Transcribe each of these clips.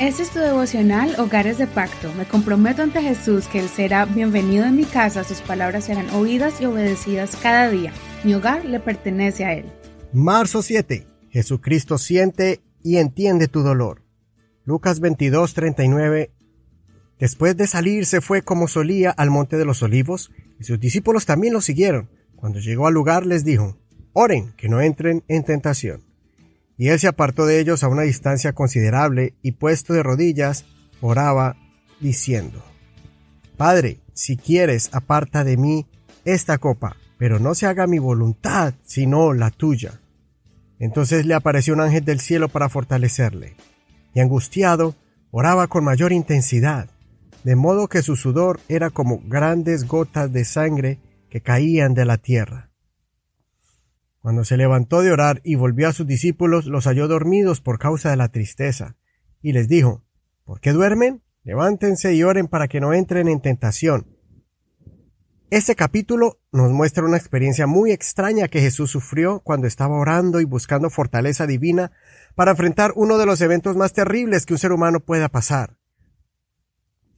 Este es tu devocional Hogares de Pacto. Me comprometo ante Jesús que Él será bienvenido en mi casa, sus palabras serán oídas y obedecidas cada día. Mi hogar le pertenece a Él. Marzo 7. Jesucristo siente y entiende tu dolor. Lucas 22, 39. Después de salir se fue como solía al monte de los olivos y sus discípulos también lo siguieron. Cuando llegó al lugar les dijo, oren que no entren en tentación. Y él se apartó de ellos a una distancia considerable y puesto de rodillas, oraba, diciendo, Padre, si quieres, aparta de mí esta copa, pero no se haga mi voluntad, sino la tuya. Entonces le apareció un ángel del cielo para fortalecerle, y angustiado, oraba con mayor intensidad, de modo que su sudor era como grandes gotas de sangre que caían de la tierra. Cuando se levantó de orar y volvió a sus discípulos, los halló dormidos por causa de la tristeza, y les dijo, ¿Por qué duermen? Levántense y oren para que no entren en tentación. Este capítulo nos muestra una experiencia muy extraña que Jesús sufrió cuando estaba orando y buscando fortaleza divina para enfrentar uno de los eventos más terribles que un ser humano pueda pasar.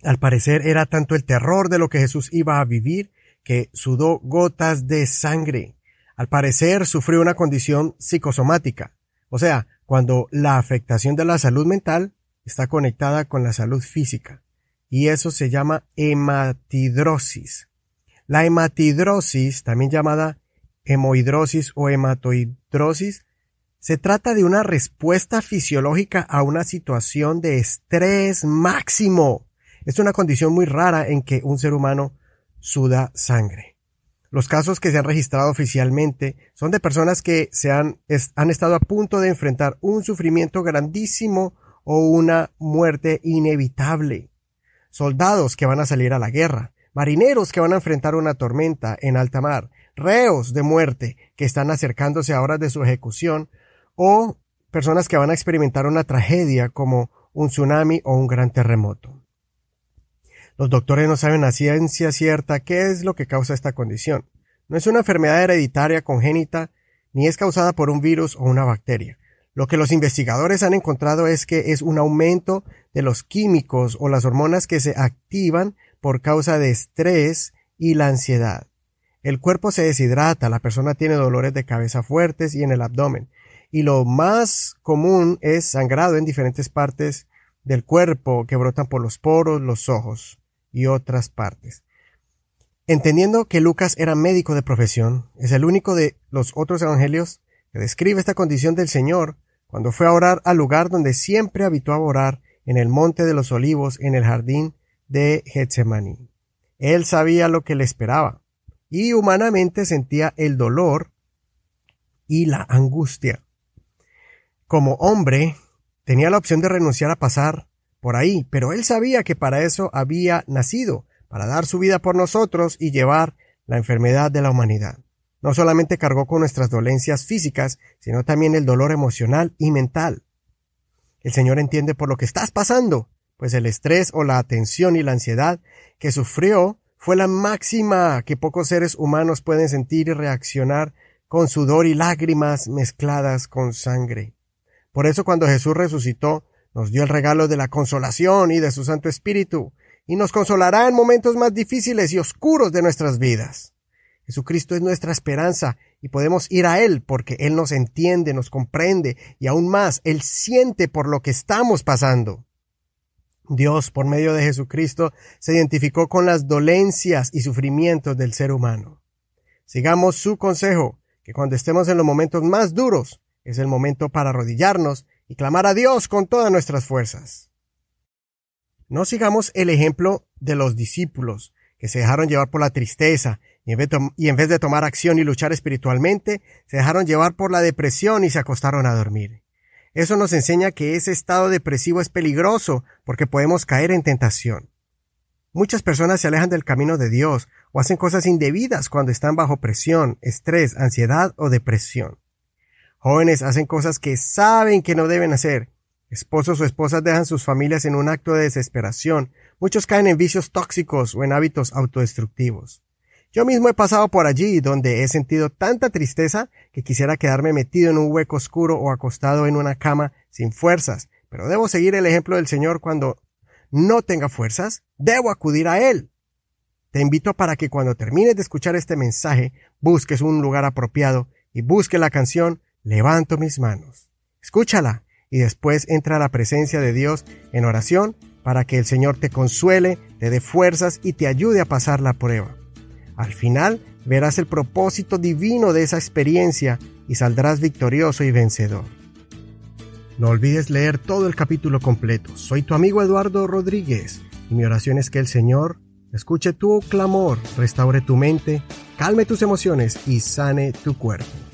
Al parecer era tanto el terror de lo que Jesús iba a vivir que sudó gotas de sangre. Al parecer sufrió una condición psicosomática, o sea, cuando la afectación de la salud mental está conectada con la salud física, y eso se llama hematidrosis. La hematidrosis, también llamada hemohidrosis o hematohidrosis, se trata de una respuesta fisiológica a una situación de estrés máximo. Es una condición muy rara en que un ser humano suda sangre. Los casos que se han registrado oficialmente son de personas que se han, han estado a punto de enfrentar un sufrimiento grandísimo o una muerte inevitable. Soldados que van a salir a la guerra, marineros que van a enfrentar una tormenta en alta mar, reos de muerte que están acercándose a horas de su ejecución, o personas que van a experimentar una tragedia como un tsunami o un gran terremoto. Los doctores no saben a ciencia cierta qué es lo que causa esta condición. No es una enfermedad hereditaria congénita, ni es causada por un virus o una bacteria. Lo que los investigadores han encontrado es que es un aumento de los químicos o las hormonas que se activan por causa de estrés y la ansiedad. El cuerpo se deshidrata, la persona tiene dolores de cabeza fuertes y en el abdomen. Y lo más común es sangrado en diferentes partes del cuerpo que brotan por los poros, los ojos y otras partes. Entendiendo que Lucas era médico de profesión, es el único de los otros evangelios que describe esta condición del Señor cuando fue a orar al lugar donde siempre habituaba orar, en el monte de los olivos, en el jardín de Getsemaní. Él sabía lo que le esperaba, y humanamente sentía el dolor y la angustia. Como hombre, tenía la opción de renunciar a pasar por ahí, pero él sabía que para eso había nacido, para dar su vida por nosotros y llevar la enfermedad de la humanidad. No solamente cargó con nuestras dolencias físicas, sino también el dolor emocional y mental. El Señor entiende por lo que estás pasando, pues el estrés o la atención y la ansiedad que sufrió fue la máxima que pocos seres humanos pueden sentir y reaccionar con sudor y lágrimas mezcladas con sangre. Por eso cuando Jesús resucitó, nos dio el regalo de la consolación y de su Santo Espíritu, y nos consolará en momentos más difíciles y oscuros de nuestras vidas. Jesucristo es nuestra esperanza y podemos ir a Él porque Él nos entiende, nos comprende y aún más, Él siente por lo que estamos pasando. Dios, por medio de Jesucristo, se identificó con las dolencias y sufrimientos del ser humano. Sigamos su consejo, que cuando estemos en los momentos más duros, es el momento para arrodillarnos y clamar a Dios con todas nuestras fuerzas. No sigamos el ejemplo de los discípulos, que se dejaron llevar por la tristeza y en, vez de tomar acción y luchar espiritualmente, se dejaron llevar por la depresión y se acostaron a dormir. Eso nos enseña que ese estado depresivo es peligroso porque podemos caer en tentación. Muchas personas se alejan del camino de Dios o hacen cosas indebidas cuando están bajo presión, estrés, ansiedad o depresión. Jóvenes hacen cosas que saben que no deben hacer. Esposos o esposas dejan sus familias en un acto de desesperación. Muchos caen en vicios tóxicos o en hábitos autodestructivos. Yo mismo he pasado por allí donde he sentido tanta tristeza que quisiera quedarme metido en un hueco oscuro o acostado en una cama sin fuerzas, pero debo seguir el ejemplo del Señor cuando no tenga fuerzas, debo acudir a Él. Te invito para que cuando termines de escuchar este mensaje, busques un lugar apropiado y busque la canción Levanto mis manos. Escúchala y después entra a la presencia de Dios en oración para que el Señor te consuele, te dé fuerzas y te ayude a pasar la prueba. Al final verás el propósito divino de esa experiencia y saldrás victorioso y vencedor. No olvides leer todo el capítulo completo. Soy tu amigo Eduardo Rodríguez y mi oración es que el Señor escuche tu clamor, restaure tu mente, calme tus emociones y sane tu cuerpo.